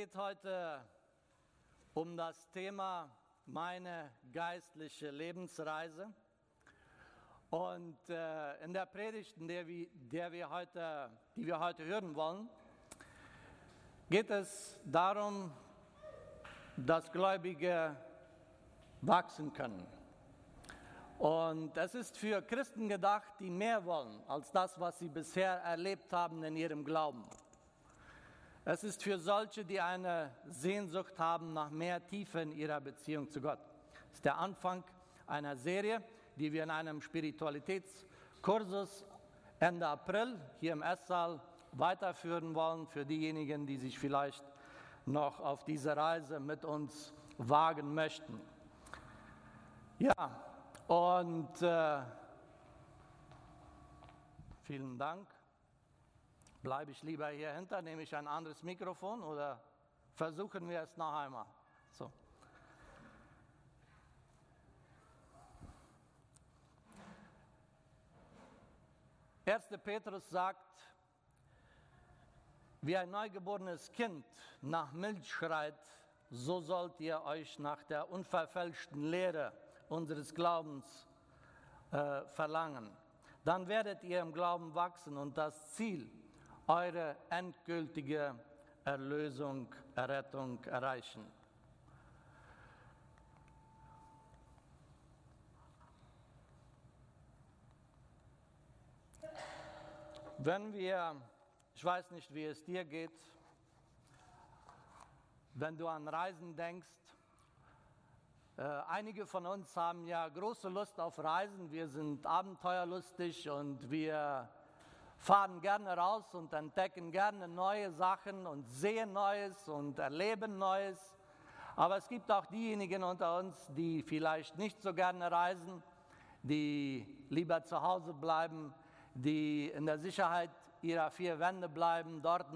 geht heute um das Thema meine geistliche Lebensreise. Und äh, in der Predigt, der wir heute, die wir heute hören wollen, geht es darum, dass Gläubige wachsen können. Und es ist für Christen gedacht, die mehr wollen als das, was sie bisher erlebt haben in ihrem Glauben. Es ist für solche, die eine Sehnsucht haben nach mehr Tiefe in ihrer Beziehung zu Gott. Es ist der Anfang einer Serie, die wir in einem Spiritualitätskursus Ende April hier im Esssaal weiterführen wollen für diejenigen, die sich vielleicht noch auf diese Reise mit uns wagen möchten. Ja, und äh, vielen Dank. Bleibe ich lieber hier hinter, nehme ich ein anderes Mikrofon oder versuchen wir es noch einmal? So. Erste Petrus sagt, wie ein neugeborenes Kind nach Milch schreit, so sollt ihr euch nach der unverfälschten Lehre unseres Glaubens äh, verlangen. Dann werdet ihr im Glauben wachsen und das Ziel eure endgültige Erlösung, Errettung erreichen. Wenn wir, ich weiß nicht, wie es dir geht, wenn du an Reisen denkst, äh, einige von uns haben ja große Lust auf Reisen, wir sind abenteuerlustig und wir fahren gerne raus und entdecken gerne neue Sachen und sehen Neues und erleben Neues. Aber es gibt auch diejenigen unter uns, die vielleicht nicht so gerne reisen, die lieber zu Hause bleiben, die in der Sicherheit ihrer vier Wände bleiben. Dort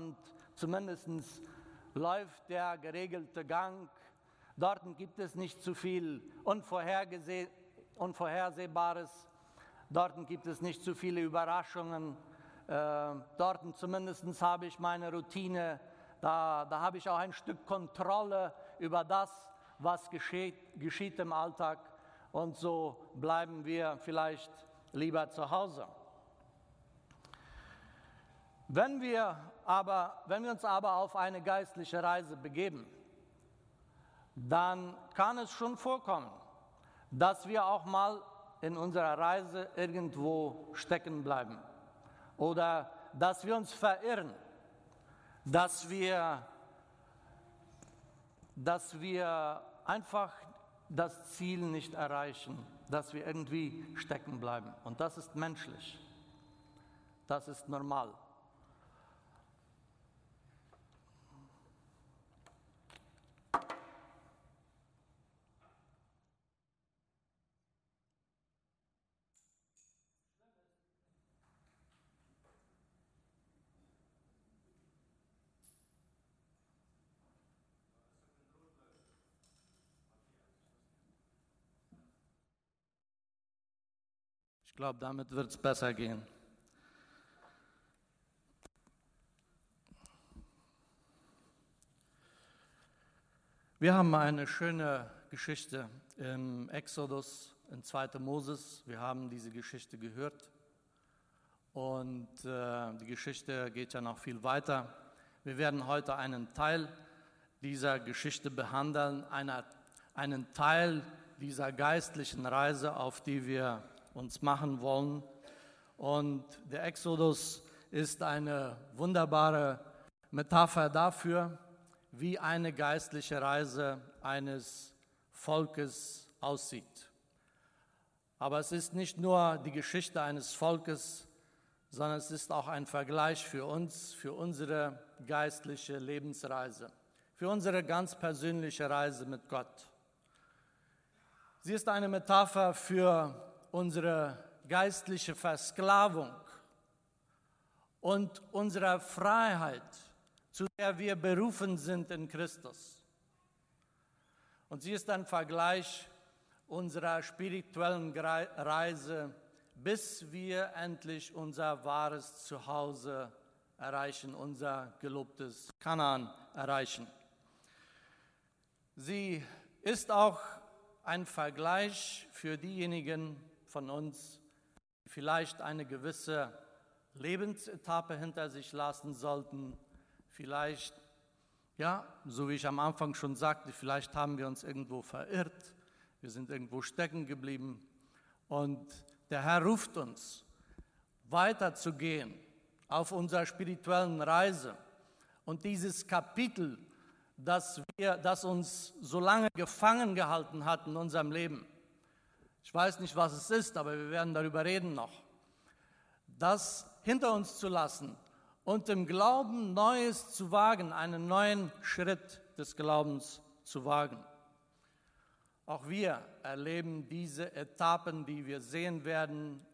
zumindest läuft der geregelte Gang. Dort gibt es nicht zu viel Unvorhersehbares. Dort gibt es nicht zu viele Überraschungen. Äh, dort zumindest habe ich meine Routine, da, da habe ich auch ein Stück Kontrolle über das, was geschieht, geschieht im Alltag. Und so bleiben wir vielleicht lieber zu Hause. Wenn wir, aber, wenn wir uns aber auf eine geistliche Reise begeben, dann kann es schon vorkommen, dass wir auch mal in unserer Reise irgendwo stecken bleiben oder dass wir uns verirren, dass wir, dass wir einfach das Ziel nicht erreichen, dass wir irgendwie stecken bleiben. Und das ist menschlich. Das ist normal. Ich glaube, damit wird es besser gehen. Wir haben eine schöne Geschichte im Exodus, in 2. Moses. Wir haben diese Geschichte gehört. Und äh, die Geschichte geht ja noch viel weiter. Wir werden heute einen Teil dieser Geschichte behandeln, einer, einen Teil dieser geistlichen Reise, auf die wir uns machen wollen. Und der Exodus ist eine wunderbare Metapher dafür, wie eine geistliche Reise eines Volkes aussieht. Aber es ist nicht nur die Geschichte eines Volkes, sondern es ist auch ein Vergleich für uns, für unsere geistliche Lebensreise, für unsere ganz persönliche Reise mit Gott. Sie ist eine Metapher für unsere geistliche Versklavung und unsere Freiheit, zu der wir berufen sind in Christus. Und sie ist ein Vergleich unserer spirituellen Reise, bis wir endlich unser wahres Zuhause erreichen, unser gelobtes Kanaan erreichen. Sie ist auch ein Vergleich für diejenigen von uns, die vielleicht eine gewisse Lebensetappe hinter sich lassen sollten, vielleicht, ja, so wie ich am Anfang schon sagte, vielleicht haben wir uns irgendwo verirrt, wir sind irgendwo stecken geblieben und der Herr ruft uns, weiterzugehen auf unserer spirituellen Reise und dieses Kapitel das, wir, das uns so lange gefangen gehalten hat in unserem Leben. Ich weiß nicht, was es ist, aber wir werden darüber reden noch. Das hinter uns zu lassen und im Glauben Neues zu wagen, einen neuen Schritt des Glaubens zu wagen. Auch wir erleben diese Etappen, die wir sehen werden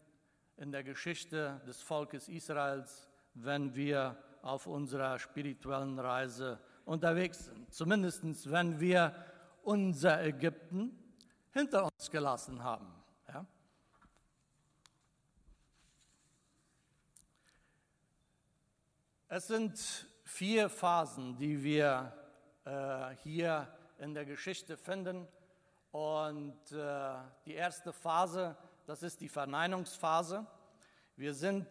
in der Geschichte des Volkes Israels, wenn wir auf unserer spirituellen Reise unterwegs sind. Zumindest wenn wir unser Ägypten hinter uns gelassen haben. Ja? Es sind vier Phasen, die wir äh, hier in der Geschichte finden. Und äh, die erste Phase, das ist die Verneinungsphase. Wir sind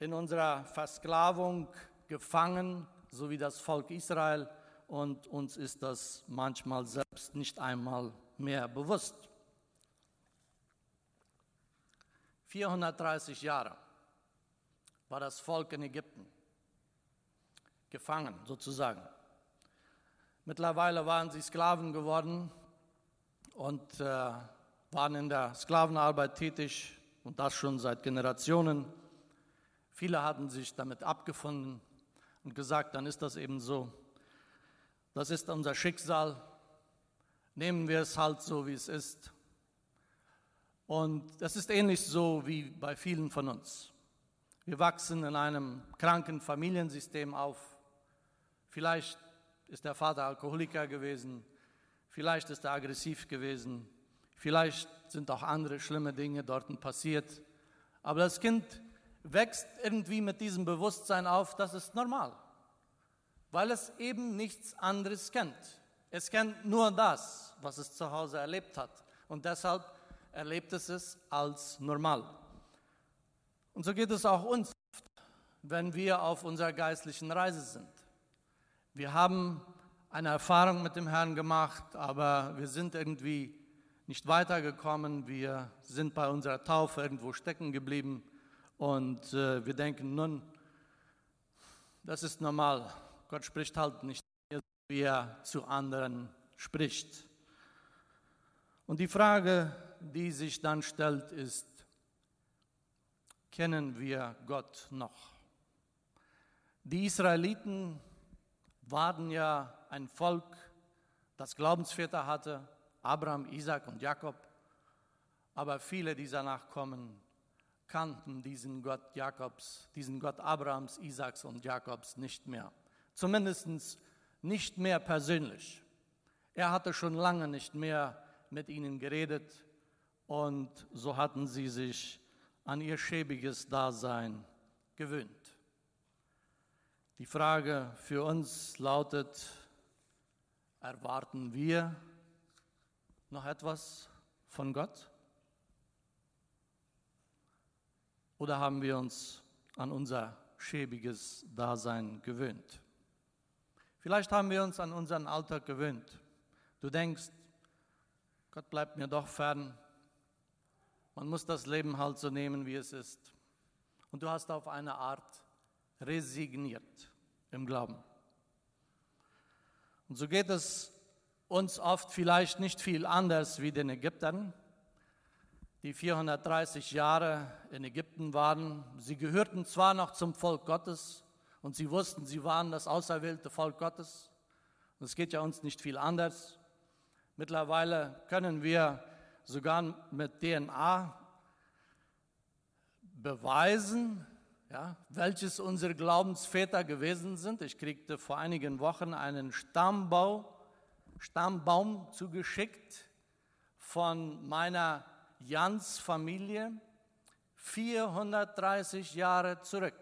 in unserer Versklavung gefangen so wie das Volk Israel, und uns ist das manchmal selbst nicht einmal mehr bewusst. 430 Jahre war das Volk in Ägypten gefangen sozusagen. Mittlerweile waren sie Sklaven geworden und äh, waren in der Sklavenarbeit tätig und das schon seit Generationen. Viele hatten sich damit abgefunden und gesagt, dann ist das eben so. Das ist unser Schicksal. Nehmen wir es halt so, wie es ist. Und das ist ähnlich so wie bei vielen von uns. Wir wachsen in einem kranken Familiensystem auf. Vielleicht ist der Vater Alkoholiker gewesen, vielleicht ist er aggressiv gewesen, vielleicht sind auch andere schlimme Dinge dort passiert. Aber das Kind wächst irgendwie mit diesem Bewusstsein auf, das ist normal, weil es eben nichts anderes kennt. Es kennt nur das, was es zu Hause erlebt hat und deshalb erlebt es es als normal. Und so geht es auch uns, wenn wir auf unserer geistlichen Reise sind. Wir haben eine Erfahrung mit dem Herrn gemacht, aber wir sind irgendwie nicht weitergekommen. Wir sind bei unserer Taufe irgendwo stecken geblieben und äh, wir denken, nun, das ist normal. Gott spricht halt nicht, wie er zu anderen spricht. Und die Frage, die sich dann stellt, ist, kennen wir Gott noch? Die Israeliten waren ja ein Volk, das Glaubensväter hatte, Abraham, Isaac und Jakob, aber viele dieser Nachkommen kannten diesen Gott Jakobs, diesen Gott Abrahams, Isaaks und Jakobs nicht mehr. Zumindest nicht mehr persönlich. Er hatte schon lange nicht mehr mit ihnen geredet und so hatten sie sich an ihr schäbiges Dasein gewöhnt. Die Frage für uns lautet, erwarten wir noch etwas von Gott? Oder haben wir uns an unser schäbiges Dasein gewöhnt? Vielleicht haben wir uns an unseren Alltag gewöhnt. Du denkst, Gott bleibt mir doch fern. Man muss das Leben halt so nehmen, wie es ist. Und du hast auf eine Art resigniert im Glauben. Und so geht es uns oft vielleicht nicht viel anders wie den Ägyptern die 430 Jahre in Ägypten waren. Sie gehörten zwar noch zum Volk Gottes und sie wussten, sie waren das auserwählte Volk Gottes. Und es geht ja uns nicht viel anders. Mittlerweile können wir sogar mit DNA beweisen, ja, welches unsere Glaubensväter gewesen sind. Ich kriegte vor einigen Wochen einen Stammbau, Stammbaum zugeschickt von meiner Jans Familie 430 Jahre zurück.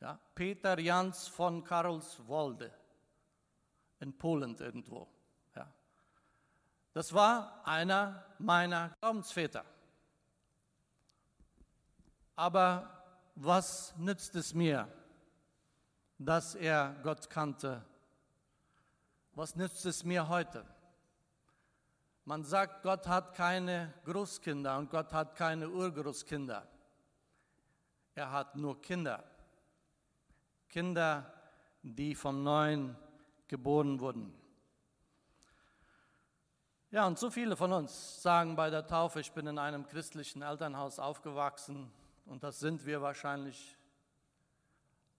Ja, Peter Jans von Karlswolde in Polen irgendwo. Das war einer meiner Glaubensväter. Aber was nützt es mir, dass er Gott kannte? Was nützt es mir heute? Man sagt, Gott hat keine Großkinder und Gott hat keine Urgroßkinder. Er hat nur Kinder. Kinder, die vom Neuen geboren wurden. Ja, und so viele von uns sagen bei der Taufe, ich bin in einem christlichen Elternhaus aufgewachsen und das sind wir wahrscheinlich.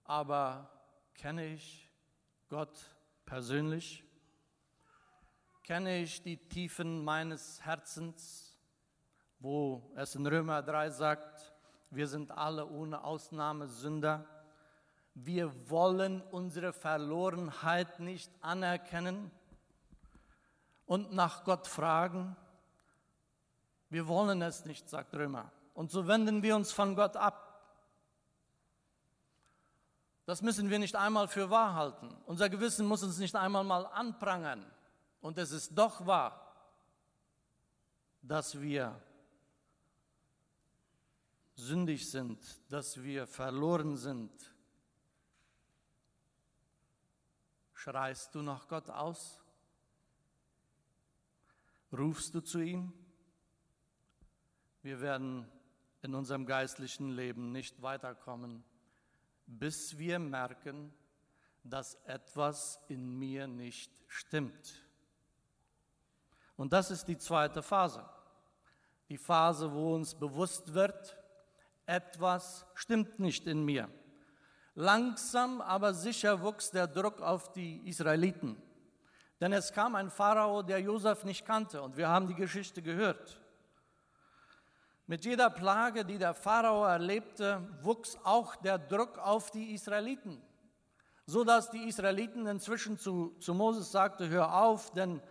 Aber kenne ich Gott persönlich? Kenne ich die Tiefen meines Herzens, wo es in Römer 3 sagt, wir sind alle ohne Ausnahme Sünder. Wir wollen unsere Verlorenheit nicht anerkennen und nach Gott fragen. Wir wollen es nicht, sagt Römer. Und so wenden wir uns von Gott ab. Das müssen wir nicht einmal für wahr halten. Unser Gewissen muss uns nicht einmal mal anprangern. Und es ist doch wahr, dass wir sündig sind, dass wir verloren sind. Schreist du nach Gott aus? Rufst du zu ihm? Wir werden in unserem geistlichen Leben nicht weiterkommen, bis wir merken, dass etwas in mir nicht stimmt. Und das ist die zweite Phase. Die Phase, wo uns bewusst wird, etwas stimmt nicht in mir. Langsam, aber sicher wuchs der Druck auf die Israeliten. Denn es kam ein Pharao, der Josef nicht kannte. Und wir haben die Geschichte gehört. Mit jeder Plage, die der Pharao erlebte, wuchs auch der Druck auf die Israeliten, so dass die Israeliten inzwischen zu, zu Moses sagte: Hör auf, denn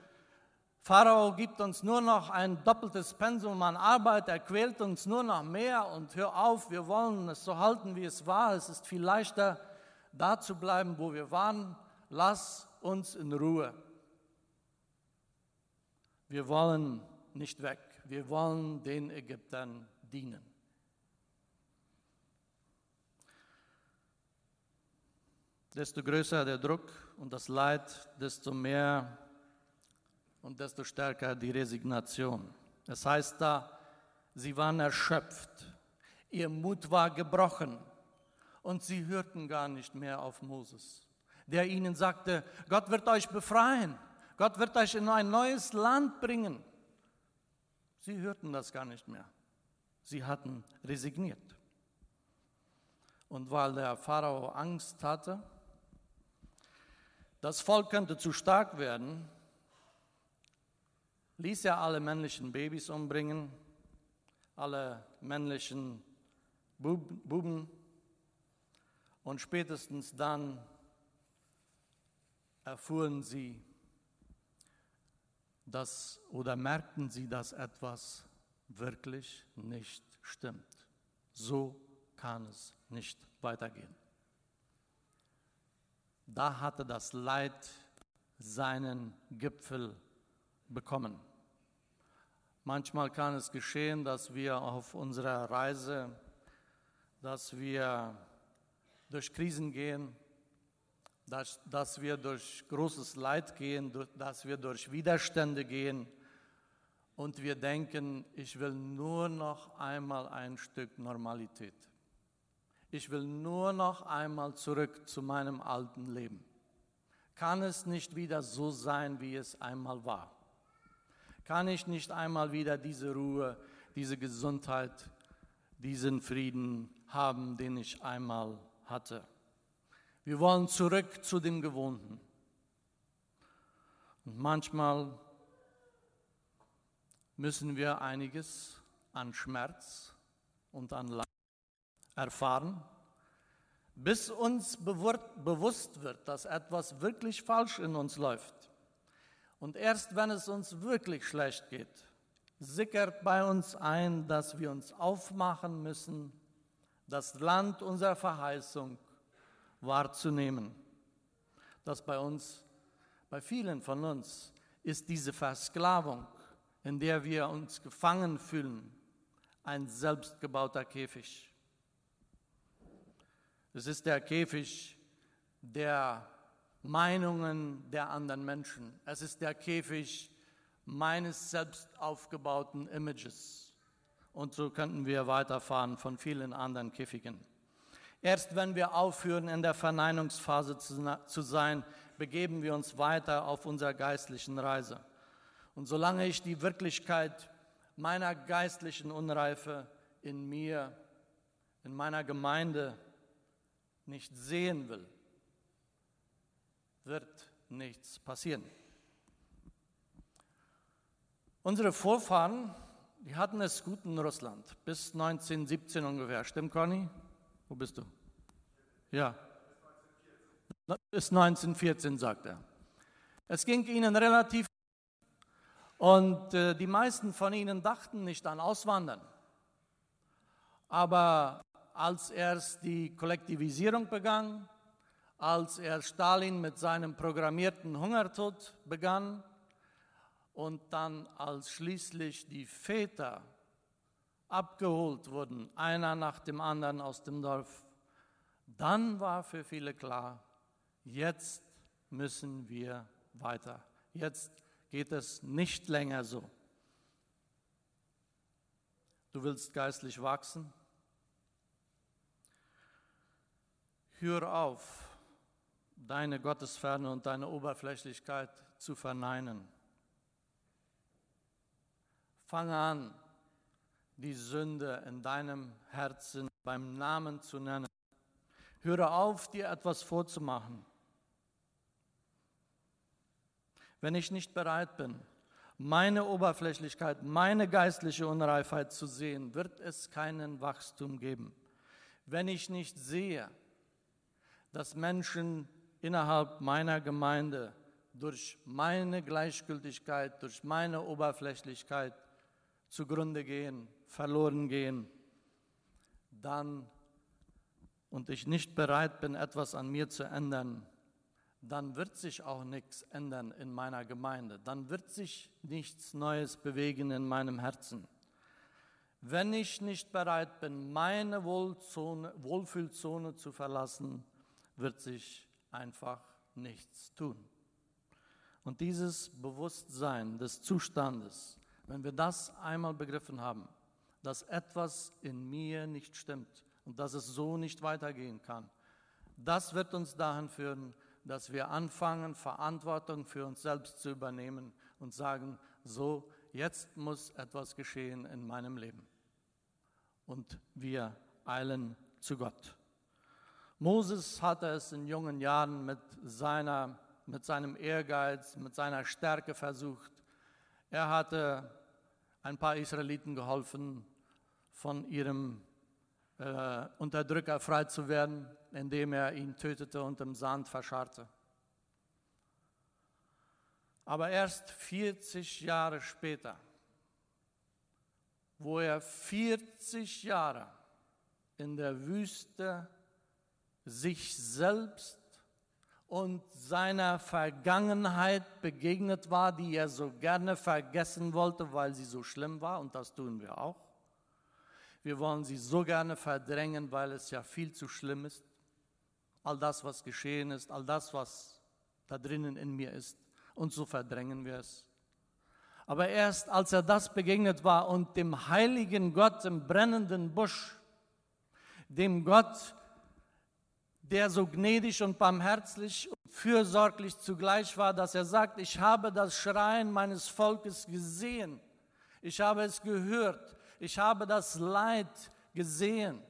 Pharao gibt uns nur noch ein doppeltes Pensum an Arbeit, er quält uns nur noch mehr und hör auf, wir wollen es so halten, wie es war. Es ist viel leichter, da zu bleiben, wo wir waren. Lass uns in Ruhe. Wir wollen nicht weg wir wollen den Ägyptern dienen. Desto größer der Druck und das Leid, desto mehr und desto stärker die Resignation. Das heißt da, sie waren erschöpft, ihr Mut war gebrochen und sie hörten gar nicht mehr auf Moses, der ihnen sagte, Gott wird euch befreien, Gott wird euch in ein neues Land bringen. Sie hörten das gar nicht mehr. Sie hatten resigniert. Und weil der Pharao Angst hatte, das Volk könnte zu stark werden, ließ er alle männlichen Babys umbringen, alle männlichen Buben und spätestens dann erfuhren sie, dass oder merkten sie, dass etwas wirklich nicht stimmt. So kann es nicht weitergehen. Da hatte das Leid seinen Gipfel bekommen. Manchmal kann es geschehen, dass wir auf unserer Reise, dass wir durch Krisen gehen, dass, dass wir durch großes Leid gehen, dass wir durch Widerstände gehen und wir denken, ich will nur noch einmal ein Stück Normalität. Ich will nur noch einmal zurück zu meinem alten Leben. Kann es nicht wieder so sein, wie es einmal war? Kann ich nicht einmal wieder diese Ruhe, diese Gesundheit, diesen Frieden haben, den ich einmal hatte? Wir wollen zurück zu dem Gewohnten. Und manchmal müssen wir einiges an Schmerz und an Leid erfahren, bis uns bewusst wird, dass etwas wirklich falsch in uns läuft. Und erst wenn es uns wirklich schlecht geht, sickert bei uns ein, dass wir uns aufmachen müssen, das Land unserer Verheißung wahrzunehmen, das bei uns, Bei vielen von uns ist diese Versklavung, in der wir uns gefangen fühlen, ein selbstgebauter Käfig. Es ist der Käfig der Meinungen der anderen Menschen. Es ist der Käfig meines selbst aufgebauten Images. Und so könnten wir weiterfahren von vielen anderen Käfigen. Erst wenn wir aufhören, in der Verneinungsphase zu sein, begeben wir uns weiter auf unserer geistlichen Reise. Und solange ich die Wirklichkeit meiner geistlichen Unreife in mir, in meiner Gemeinde nicht sehen will, wird nichts passieren. Unsere Vorfahren, die hatten es gut in Russland, bis 1917 ungefähr. Stimmt, Conny? Wo bist du? Ja. Bis 1914, sagt er. Es ging ihnen relativ und äh, die meisten von ihnen dachten nicht an Auswandern. Aber als erst die Kollektivisierung begann, als er Stalin mit seinem programmierten Hungertod begann und dann als schließlich die Väter abgeholt wurden, einer nach dem anderen aus dem Dorf, dann war für viele klar, jetzt müssen wir weiter. Jetzt geht es nicht länger so. Du willst geistlich wachsen? Hör auf, deine Gottesferne und deine Oberflächlichkeit zu verneinen. Fange an, die Sünde in deinem Herzen beim Namen zu nennen. Höre auf, dir etwas vorzumachen. Wenn ich nicht bereit bin, meine Oberflächlichkeit, meine geistliche Unreifheit zu sehen, wird es keinen Wachstum geben. Wenn ich nicht sehe, dass Menschen innerhalb meiner Gemeinde durch meine Gleichgültigkeit, durch meine Oberflächlichkeit zugrunde gehen, verloren gehen, dann und ich nicht bereit bin, etwas an mir zu ändern, dann wird sich auch nichts ändern in meiner Gemeinde, dann wird sich nichts Neues bewegen in meinem Herzen. Wenn ich nicht bereit bin, meine Wohlzone, Wohlfühlzone zu verlassen, wird sich einfach nichts tun. Und dieses Bewusstsein des Zustandes, wenn wir das einmal begriffen haben, dass etwas in mir nicht stimmt und dass es so nicht weitergehen kann, das wird uns dahin führen, dass wir anfangen, Verantwortung für uns selbst zu übernehmen und sagen, so, jetzt muss etwas geschehen in meinem Leben. Und wir eilen zu Gott. Moses hatte es in jungen Jahren mit, seiner, mit seinem Ehrgeiz, mit seiner Stärke versucht. Er hatte ein paar Israeliten geholfen, von ihrem äh, Unterdrücker frei zu werden, indem er ihn tötete und im Sand verscharrte. Aber erst 40 Jahre später, wo er 40 Jahre in der Wüste sich selbst und seiner Vergangenheit begegnet war, die er so gerne vergessen wollte, weil sie so schlimm war, und das tun wir auch. Wir wollen sie so gerne verdrängen, weil es ja viel zu schlimm ist. All das, was geschehen ist, all das, was da drinnen in mir ist, und so verdrängen wir es. Aber erst als er das begegnet war und dem heiligen Gott im brennenden Busch, dem Gott, der so gnädig und barmherzig und fürsorglich zugleich war, dass er sagt, ich habe das Schreien meines Volkes gesehen, ich habe es gehört, ich habe das Leid gesehen.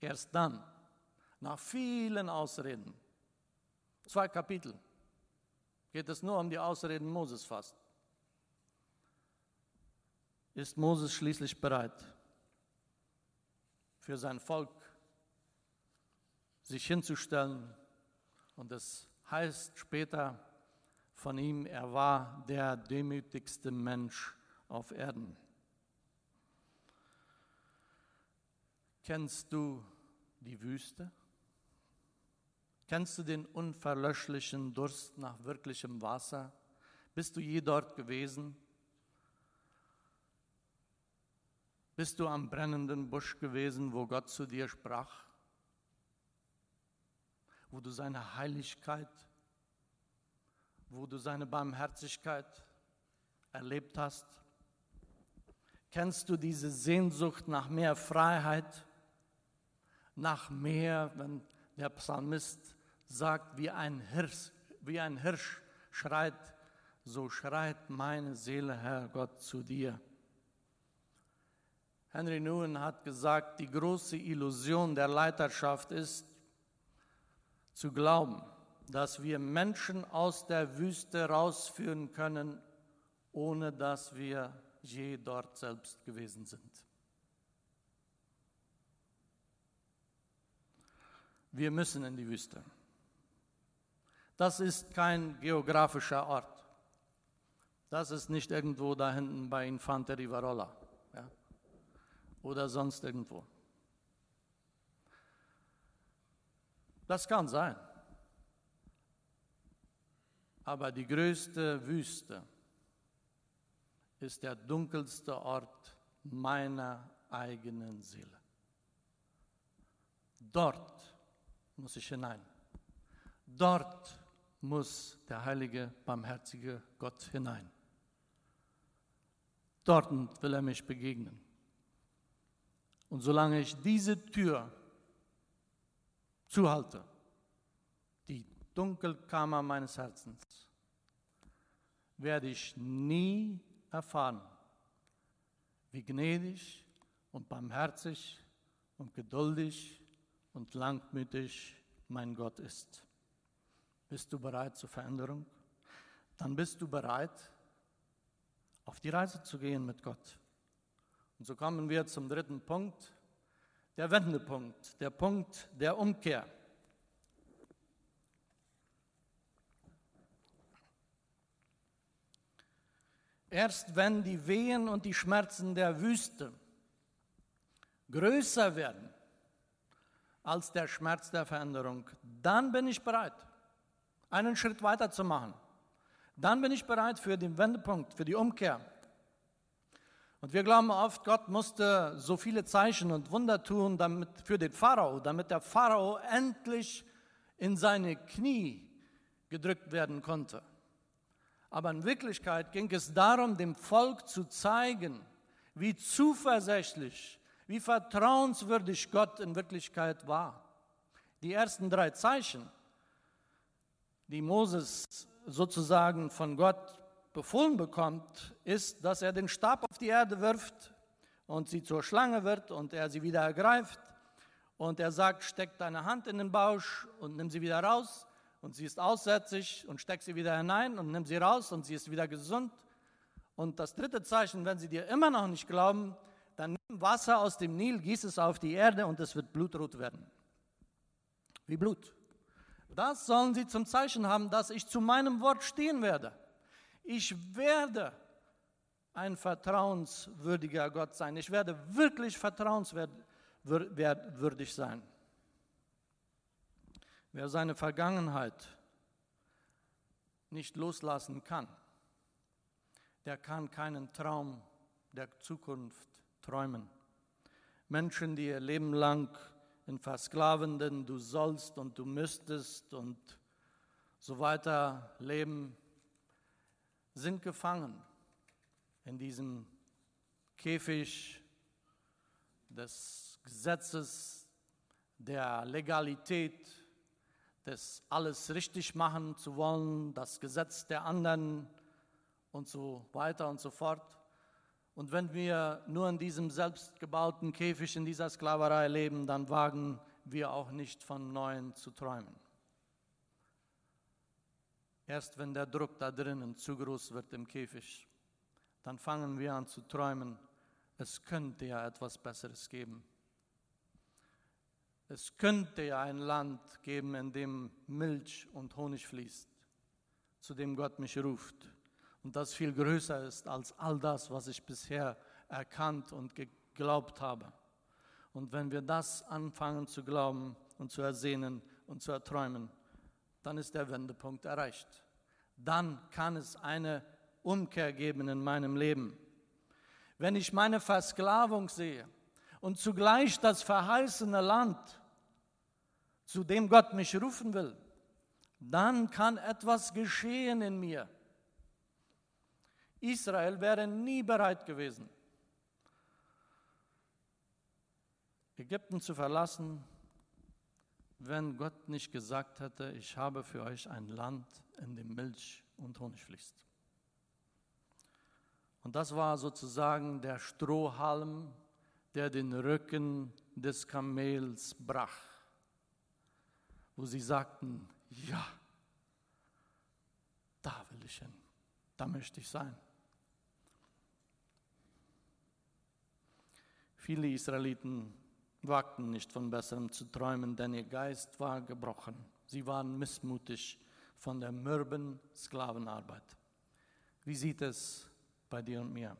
Erst dann, nach vielen Ausreden, zwei Kapitel, geht es nur um die Ausreden Moses fast, ist Moses schließlich bereit, für sein Volk sich hinzustellen. Und es heißt später von ihm, er war der demütigste Mensch auf Erden. Kennst du die Wüste? Kennst du den unverlöschlichen Durst nach wirklichem Wasser? Bist du je dort gewesen? Bist du am brennenden Busch gewesen, wo Gott zu dir sprach? Wo du seine Heiligkeit, wo du seine Barmherzigkeit erlebt hast? Kennst du diese Sehnsucht nach mehr Freiheit, nach mehr, wenn der Psalmist sagt, wie ein Hirsch, wie ein Hirsch schreit, so schreit meine Seele, Herr Gott, zu dir. Henry Nguyen hat gesagt, die große Illusion der Leiterschaft ist, zu glauben, dass wir Menschen aus der Wüste rausführen können, ohne dass wir je dort selbst gewesen sind. Wir müssen in die Wüste. Das ist kein geografischer Ort. Das ist nicht irgendwo da hinten bei Infante Rivarola ja? oder sonst irgendwo. Das kann sein. Aber die größte Wüste ist der dunkelste Ort meiner eigenen Seele. Dort muss ich hinein. Dort muss der heilige, barmherzige Gott hinein. Dort will er mich begegnen. Und solange ich diese Tür zuhalte, die Dunkelkammer meines Herzens, werde ich nie erfahren, wie gnädig und barmherzig und geduldig und langmütig mein Gott ist. Bist du bereit zur Veränderung? Dann bist du bereit, auf die Reise zu gehen mit Gott. Und so kommen wir zum dritten Punkt, der Wendepunkt, der Punkt der Umkehr. Erst wenn die Wehen und die Schmerzen der Wüste größer werden als der Schmerz der Veränderung, dann bin ich bereit, einen Schritt weiter zu machen. Dann bin ich bereit für den Wendepunkt, für die Umkehr. Und wir glauben oft, Gott musste so viele Zeichen und Wunder tun damit, für den Pharao, damit der Pharao endlich in seine Knie gedrückt werden konnte. Aber in Wirklichkeit ging es darum, dem Volk zu zeigen, wie zuversichtlich, wie vertrauenswürdig Gott in Wirklichkeit war. Die ersten drei Zeichen, die Moses sozusagen von Gott befohlen bekommt, ist, dass er den Stab auf die Erde wirft und sie zur Schlange wird und er sie wieder ergreift. Und er sagt, steck deine Hand in den Bausch und nimm sie wieder raus und sie ist aussätzig und steck sie wieder hinein und nimm sie raus und sie ist wieder gesund. Und das dritte Zeichen, wenn sie dir immer noch nicht glauben, dann nimm Wasser aus dem Nil, gieß es auf die Erde und es wird blutrot werden. Wie Blut. Das sollen sie zum Zeichen haben, dass ich zu meinem Wort stehen werde. Ich werde ein vertrauenswürdiger Gott sein. Ich werde wirklich vertrauenswürdig sein. Wer seine Vergangenheit nicht loslassen kann, der kann keinen Traum der Zukunft träumen. Menschen, die ihr Leben lang in versklavenden Du sollst und du müsstest und so weiter leben, sind gefangen in diesem Käfig des Gesetzes, der Legalität, des alles richtig machen zu wollen, das Gesetz der anderen und so weiter und so fort. Und wenn wir nur in diesem selbstgebauten Käfig in dieser Sklaverei leben, dann wagen wir auch nicht von Neuem zu träumen. Erst wenn der Druck da drinnen zu groß wird im Käfig, dann fangen wir an zu träumen, es könnte ja etwas Besseres geben. Es könnte ja ein Land geben, in dem Milch und Honig fließt, zu dem Gott mich ruft und das viel größer ist als all das, was ich bisher erkannt und geglaubt habe. Und wenn wir das anfangen zu glauben und zu ersehnen, und zu erträumen, dann ist der Wendepunkt erreicht. Dann kann es eine Umkehr geben in meinem Leben. Wenn ich meine Versklavung sehe und zugleich das verheißene Land, zu dem Gott mich rufen will, dann kann etwas geschehen in mir. Israel wäre nie bereit gewesen, Ägypten zu verlassen, wenn Gott nicht gesagt hätte, ich habe für euch ein Land, in dem Milch und Honig fließt. Und das war sozusagen der Strohhalm, der den Rücken des Kamels brach, wo sie sagten, ja, da will ich hin, da möchte ich sein. Viele Israeliten wagten nicht von Besserem zu träumen, denn ihr Geist war gebrochen. Sie waren missmutig von der mürben Sklavenarbeit. Wie sieht es bei dir und mir?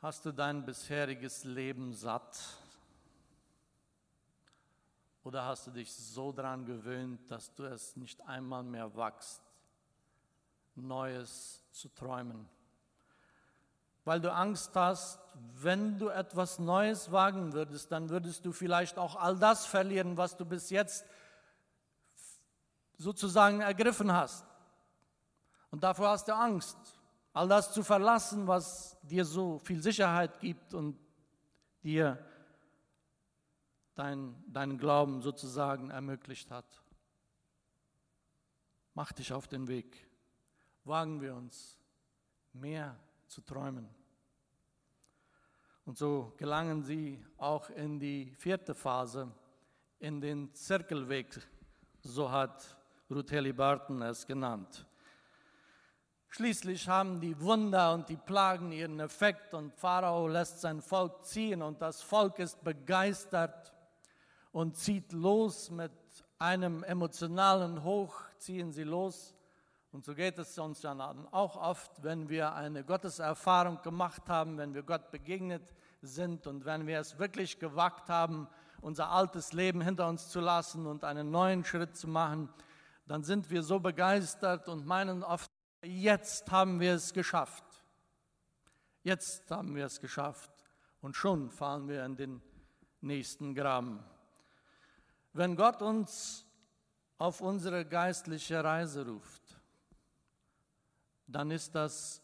Hast du dein bisheriges Leben satt? Oder hast du dich so daran gewöhnt, dass du es nicht einmal mehr wachst, Neues zu träumen? weil du Angst hast, wenn du etwas Neues wagen würdest, dann würdest du vielleicht auch all das verlieren, was du bis jetzt sozusagen ergriffen hast. Und davor hast du Angst, all das zu verlassen, was dir so viel Sicherheit gibt und dir dein, deinen Glauben sozusagen ermöglicht hat. Mach dich auf den Weg. Wagen wir uns mehr zu träumen. Und so gelangen sie auch in die vierte Phase, in den Zirkelweg, so hat Ruth Barton es genannt. Schließlich haben die Wunder und die Plagen ihren Effekt und Pharao lässt sein Volk ziehen und das Volk ist begeistert und zieht los mit einem emotionalen Hoch, ziehen sie los. Und so geht es uns dann auch oft, wenn wir eine Gotteserfahrung gemacht haben, wenn wir Gott begegnet sind und wenn wir es wirklich gewagt haben, unser altes Leben hinter uns zu lassen und einen neuen Schritt zu machen, dann sind wir so begeistert und meinen oft, jetzt haben wir es geschafft. Jetzt haben wir es geschafft und schon fallen wir in den nächsten Graben. Wenn Gott uns auf unsere geistliche Reise ruft, dann ist das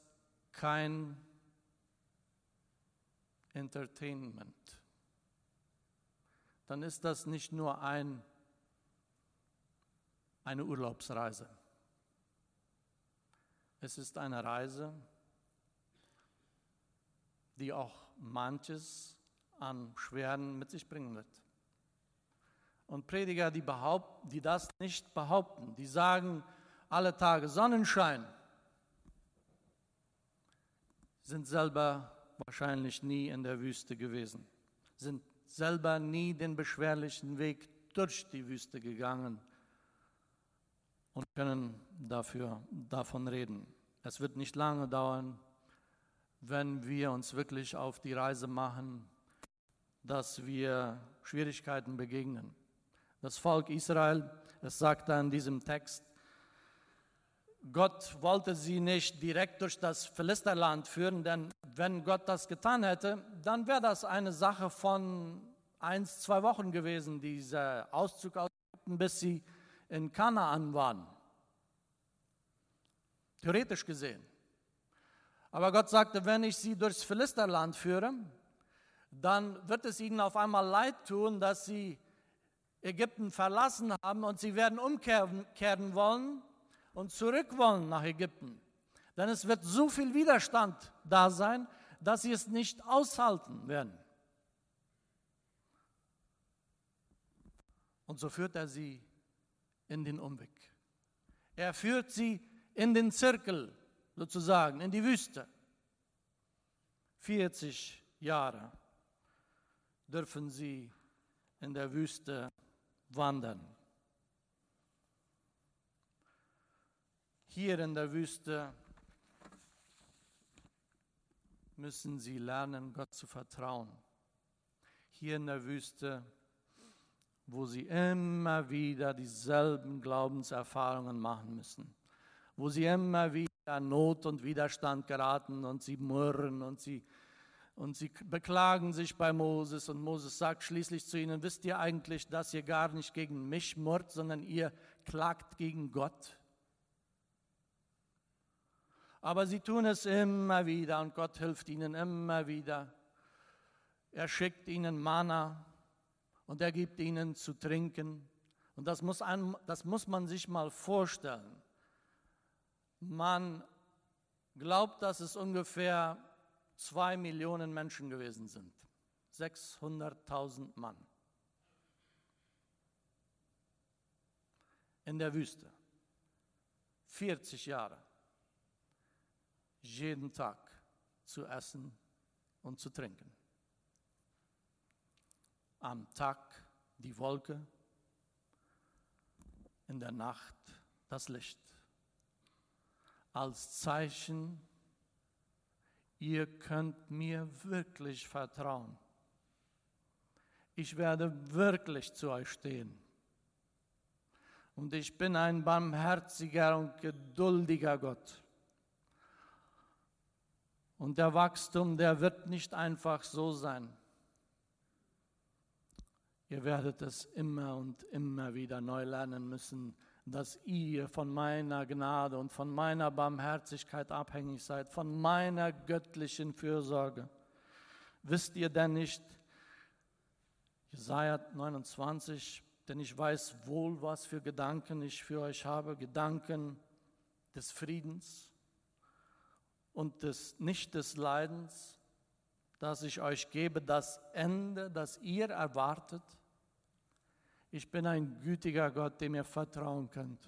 kein Entertainment. Dann ist das nicht nur ein, eine Urlaubsreise. Es ist eine Reise, die auch manches an Schweren mit sich bringen wird. Und Prediger, die, behaupten, die das nicht behaupten, die sagen alle Tage Sonnenschein, sind selber wahrscheinlich nie in der Wüste gewesen, sind selber nie den beschwerlichen Weg durch die Wüste gegangen und können dafür, davon reden. Es wird nicht lange dauern, wenn wir uns wirklich auf die Reise machen, dass wir Schwierigkeiten begegnen. Das Volk Israel, es sagt da in diesem Text, Gott wollte sie nicht direkt durch das Philisterland führen, denn wenn Gott das getan hätte, dann wäre das eine Sache von eins, zwei Wochen gewesen, dieser Auszug aus bis sie in Kanaan waren. Theoretisch gesehen. Aber Gott sagte, wenn ich sie durchs Philisterland führe, dann wird es ihnen auf einmal leid tun, dass sie Ägypten verlassen haben und sie werden umkehren wollen und zurück wollen nach Ägypten. Denn es wird so viel Widerstand da sein, dass sie es nicht aushalten werden. Und so führt er sie in den Umweg. Er führt sie in den Zirkel, sozusagen, in die Wüste. 40 Jahre dürfen sie in der Wüste wandern. Hier in der Wüste müssen sie lernen, Gott zu vertrauen. Hier in der Wüste wo sie immer wieder dieselben Glaubenserfahrungen machen müssen, wo sie immer wieder Not und Widerstand geraten und sie murren und sie, und sie beklagen sich bei Moses und Moses sagt schließlich zu ihnen, wisst ihr eigentlich, dass ihr gar nicht gegen mich murrt, sondern ihr klagt gegen Gott? Aber sie tun es immer wieder und Gott hilft ihnen immer wieder. Er schickt ihnen Mana und er gibt ihnen zu trinken. Und das muss, ein, das muss man sich mal vorstellen. Man glaubt, dass es ungefähr zwei Millionen Menschen gewesen sind. 600.000 Mann. In der Wüste. 40 Jahre. Jeden Tag zu essen und zu trinken am Tag die Wolke, in der Nacht das Licht. Als Zeichen, ihr könnt mir wirklich vertrauen. Ich werde wirklich zu euch stehen. Und ich bin ein barmherziger und geduldiger Gott. Und der Wachstum, der wird nicht einfach so sein. Ihr werdet es immer und immer wieder neu lernen müssen, dass ihr von meiner Gnade und von meiner Barmherzigkeit abhängig seid, von meiner göttlichen Fürsorge. Wisst ihr denn nicht, Jesaja 29, denn ich weiß wohl, was für Gedanken ich für euch habe, Gedanken des Friedens und des, nicht des Leidens, dass ich euch gebe das Ende, das ihr erwartet ich bin ein gütiger Gott, dem ihr vertrauen könnt.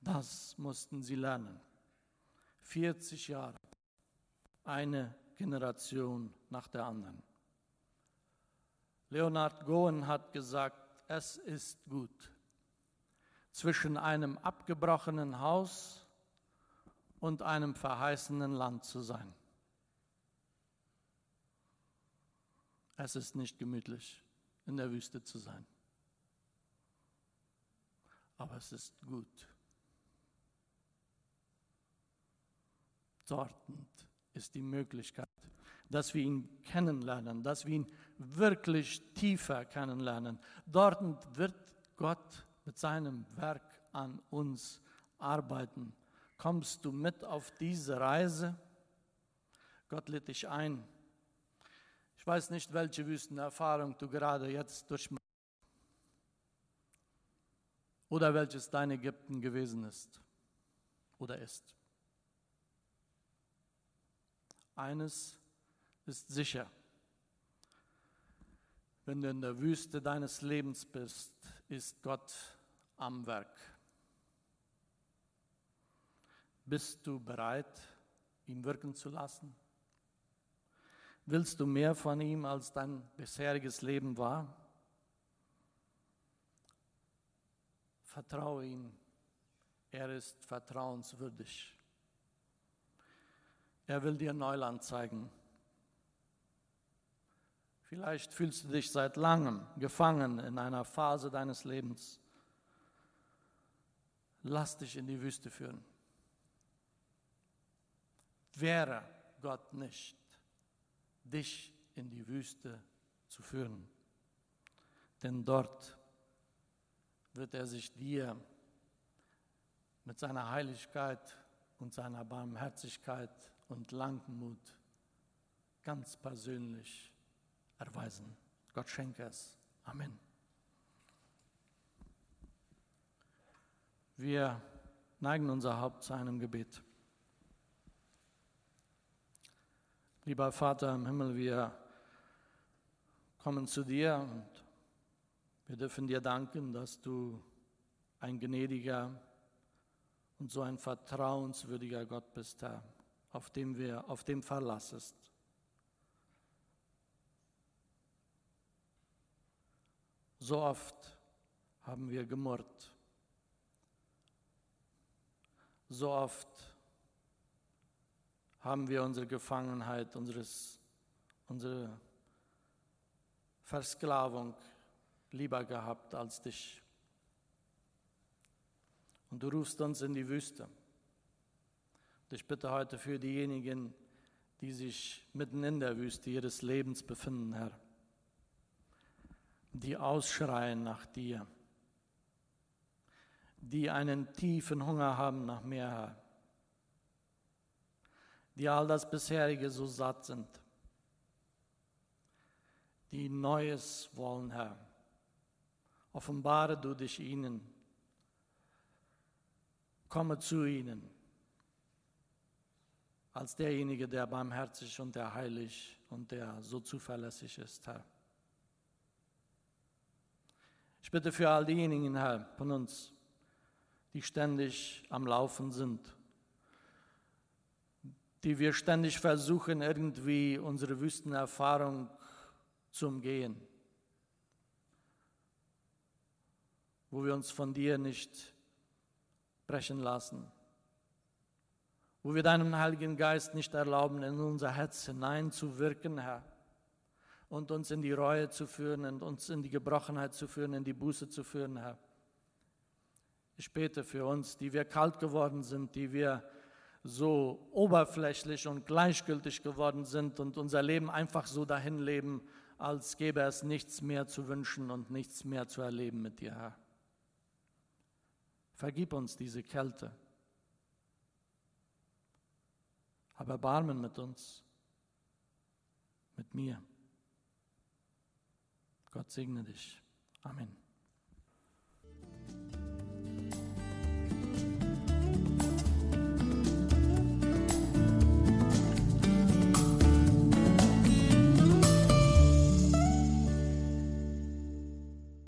Das mussten sie lernen. 40 Jahre, eine Generation nach der anderen. Leonard Gohen hat gesagt, es ist gut, zwischen einem abgebrochenen Haus und einem verheißenen Land zu sein. Es ist nicht gemütlich in der Wüste zu sein. Aber es ist gut. Dort ist die Möglichkeit, dass wir ihn kennenlernen, dass wir ihn wirklich tiefer kennenlernen. Dort wird Gott mit seinem Werk an uns arbeiten. Kommst du mit auf diese Reise? Gott lädt dich ein ich weiß nicht, welche Wüstenerfahrung du gerade jetzt durchmachst oder welches dein Ägypten gewesen ist oder ist. Eines ist sicher, wenn du in der Wüste deines Lebens bist, ist Gott am Werk. Bist du bereit, ihn wirken zu lassen? Willst du mehr von ihm, als dein bisheriges Leben war? Vertraue ihm. Er ist vertrauenswürdig. Er will dir Neuland zeigen. Vielleicht fühlst du dich seit langem gefangen in einer Phase deines Lebens. Lass dich in die Wüste führen. Wäre Gott nicht dich in die Wüste zu führen. Denn dort wird er sich dir mit seiner Heiligkeit und seiner Barmherzigkeit und Langmut ganz persönlich erweisen. Gott schenke es. Amen. Wir neigen unser Haupt zu einem Gebet. Lieber Vater im Himmel, wir kommen zu dir und wir dürfen dir danken, dass du ein gnädiger und so ein vertrauenswürdiger Gott bist, Herr, auf dem wir auf dem verlassest. So oft haben wir gemurrt. So oft haben wir unsere Gefangenheit, unseres, unsere Versklavung lieber gehabt als dich. Und du rufst uns in die Wüste. Und ich bitte heute für diejenigen, die sich mitten in der Wüste ihres Lebens befinden, Herr, die ausschreien nach dir, die einen tiefen Hunger haben nach mehr, Herr, die all das bisherige so satt sind, die Neues wollen, Herr. Offenbare du dich ihnen, komme zu ihnen als derjenige, der barmherzig und der heilig und der so zuverlässig ist, Herr. Ich bitte für all diejenigen, Herr, von uns, die ständig am Laufen sind, die wir ständig versuchen, irgendwie unsere Wüstenerfahrung zu umgehen, wo wir uns von dir nicht brechen lassen. Wo wir deinem Heiligen Geist nicht erlauben, in unser Herz hineinzuwirken, Herr, und uns in die Reue zu führen und uns in die Gebrochenheit zu führen, in die Buße zu führen, Herr. Ich bete für uns, die wir kalt geworden sind, die wir so oberflächlich und gleichgültig geworden sind und unser Leben einfach so dahin leben, als gäbe es nichts mehr zu wünschen und nichts mehr zu erleben mit dir, Herr. Vergib uns diese Kälte. Hab Erbarmen mit uns, mit mir. Gott segne dich. Amen.